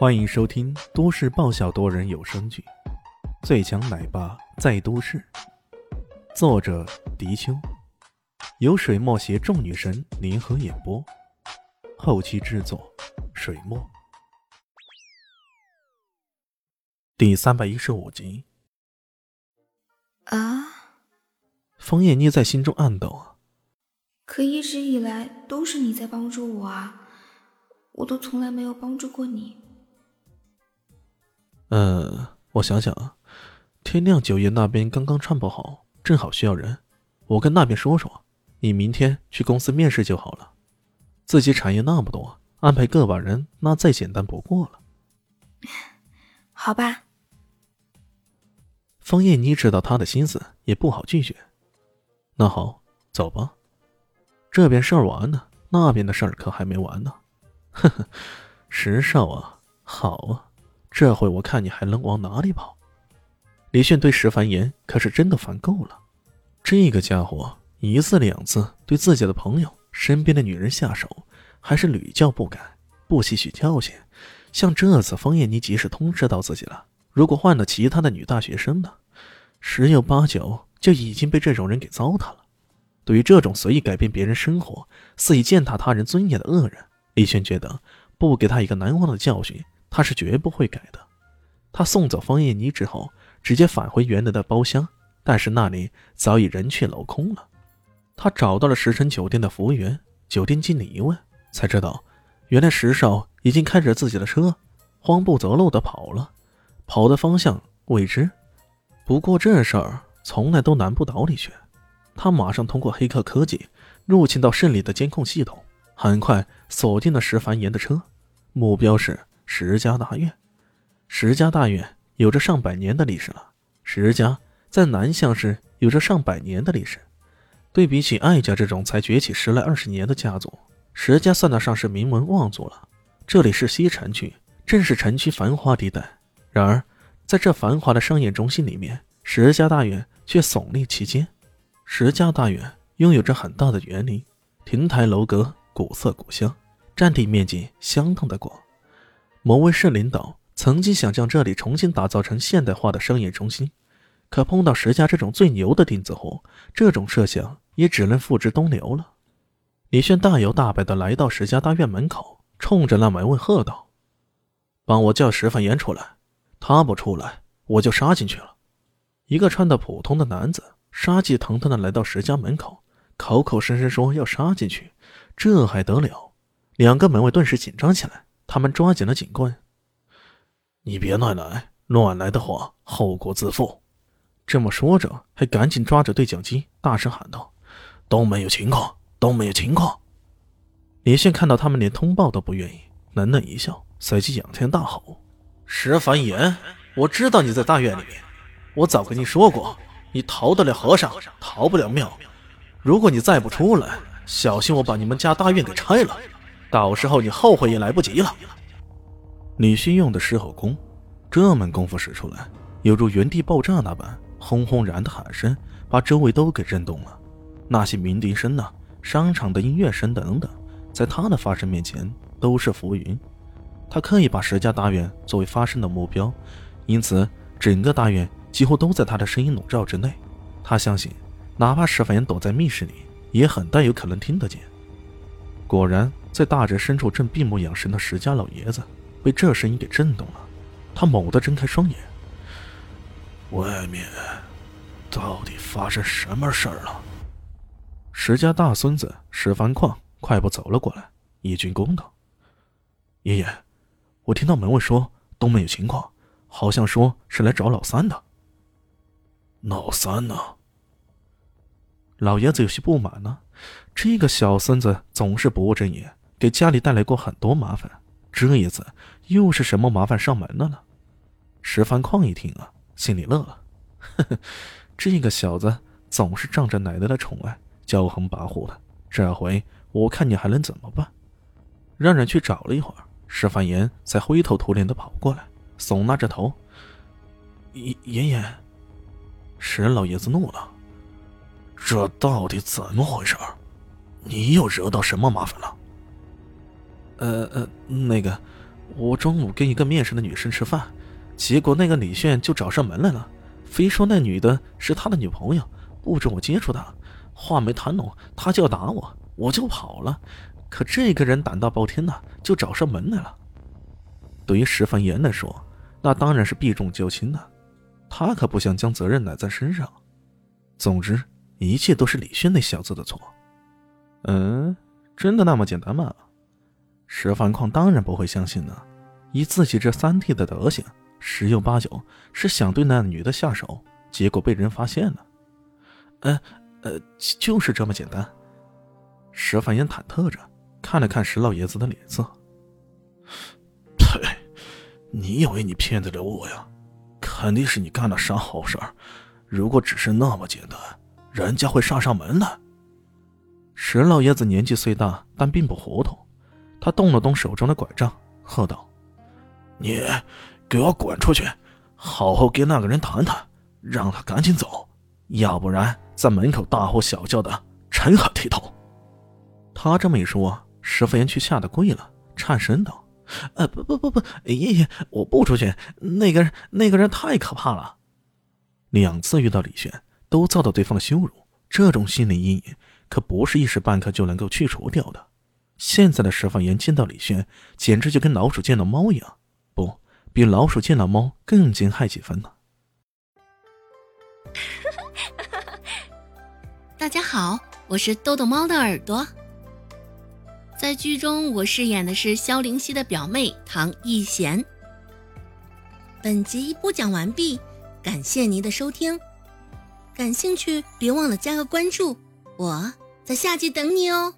欢迎收听都市爆笑多人有声剧《最强奶爸在都市》，作者：迪秋，由水墨携众女神联合演播，后期制作：水墨。第三百一十五集。啊！枫叶妮在心中暗斗。可一直以来都是你在帮助我啊，我都从来没有帮助过你。嗯，我想想啊，天亮酒业那边刚刚串不好，正好需要人，我跟那边说说，你明天去公司面试就好了。自己产业那么多，安排个把人那再简单不过了。好吧。方艳妮知道他的心思，也不好拒绝。那好，走吧。这边事儿完了，那边的事儿可还没完呢。呵 呵，时少啊，好啊，这回我看你还能往哪里跑？李炫对石凡言可是真的烦够了。这个家伙一次两次对自己的朋友、身边的女人下手，还是屡教不改，不吸取教训。像这次方艳妮即使通知到自己了，如果换了其他的女大学生呢，十有八九就已经被这种人给糟蹋了。对于这种随意改变别人生活、肆意践踏他人尊严的恶人，李轩觉得不给他一个难忘的教训，他是绝不会改的。他送走方艳妮之后，直接返回原来的包厢，但是那里早已人去楼空了。他找到了石城酒店的服务员，酒店经理一问，才知道，原来石少已经开着自己的车，慌不择路的跑了，跑的方向未知。不过这事儿从来都难不倒李轩。他马上通过黑客科技入侵到胜利的监控系统，很快锁定了石凡言的车，目标是石家大院。石家大院有着上百年的历史了，石家在南向市有着上百年的历史。对比起艾家这种才崛起十来二十年的家族，石家算得上是名门望族了。这里是西城区，正是城区繁华地带。然而，在这繁华的商业中心里面，石家大院却耸立其间。石家大院拥有着很大的园林，亭台楼阁，古色古香，占地面积相当的广。某位市领导曾经想将这里重新打造成现代化的商业中心，可碰到石家这种最牛的钉子户，这种设想也只能付之东流了。李炫大摇大摆地来到石家大院门口，冲着那门卫喝道：“帮我叫石凡言出来，他不出来，我就杀进去了。”一个穿的普通的男子。杀气腾腾的来到石家门口，口口声声说要杀进去，这还得了？两个门卫顿时紧张起来，他们抓紧了警棍。你别乱来，乱来的话后果自负。这么说着，还赶紧抓着对讲机，大声喊道：“都没有情况，都没有情况。”李现看到他们连通报都不愿意，冷冷一笑，随即仰天大吼：“石凡言，我知道你在大院里面，我早跟你说过。”你逃得了和尚，逃不了庙。如果你再不出来，小心我把你们家大院给拆了，到时候你后悔也来不及了。李迅用的狮吼功，这门功夫使出来，犹如原地爆炸那般，轰轰然的喊声把周围都给震动了。那些鸣笛声呐，商场的音乐声等等，在他的发声面前都是浮云。他刻意把石家大院作为发声的目标，因此整个大院。几乎都在他的声音笼罩之内，他相信，哪怕石凡躲在密室里，也很大有可能听得见。果然，在大宅深处正闭目养神的石家老爷子被这声音给震动了，他猛地睁开双眼。外面到底发生什么事儿了？石家大孙子石凡矿快步走了过来，一鞠躬道：“爷爷，我听到门卫说东门有情况，好像说是来找老三的。”老三呢？老爷子有些不满呢。这个小孙子总是不务正业，给家里带来过很多麻烦。这一次又是什么麻烦上门了呢？石凡矿一听啊，心里乐了。呵呵，这个小子总是仗着奶奶的宠爱，骄横跋扈的。这回我看你还能怎么办？让人去找了一会儿，石凡言才灰头土脸的跑过来，耸拉着头：“爷爷爷。”石老爷子怒了：“这到底怎么回事？你又惹到什么麻烦了？”“呃呃，那个，我中午跟一个面试的女生吃饭，结果那个李炫就找上门来了，非说那女的是他的女朋友，不准我接触她。话没谈拢，他就要打我，我就跑了。可这个人胆大包天呐，就找上门来了。对于石凡言来说，那当然是避重就轻的，他可不想将责任揽在身上。总之，一切都是李轩那小子的错。嗯，真的那么简单吗？石凡矿当然不会相信呢。以自己这三弟的德行，十有八九是想对那女的下手，结果被人发现了。呃，呃，就是这么简单。石凡言忐忑着，看了看石老爷子的脸色。呸！你以为你骗得了我呀？肯定是你干了啥好事儿。如果只是那么简单，人家会上上门的。石老爷子年纪虽大，但并不糊涂。他动了动手中的拐杖，喝道：“你给我滚出去！好好跟那个人谈谈，让他赶紧走，要不然在门口大呼小叫的，成何体统？”他这么一说，石福言却吓得跪了，颤声道：“呃，不不不不，爷爷，我不出去。那个人，那个人太可怕了。两次遇到李轩，都遭到对方的羞辱，这种心理阴影可不是一时半刻就能够去除掉的。现在的石放言见到李轩，简直就跟老鼠见到猫一样，不比老鼠见到猫更惊骇几分呢。大家好，我是豆豆猫的耳朵。在剧中，我饰演的是萧灵溪的表妹唐艺贤。本集播讲完毕，感谢您的收听。感兴趣，别忘了加个关注，我在下集等你哦。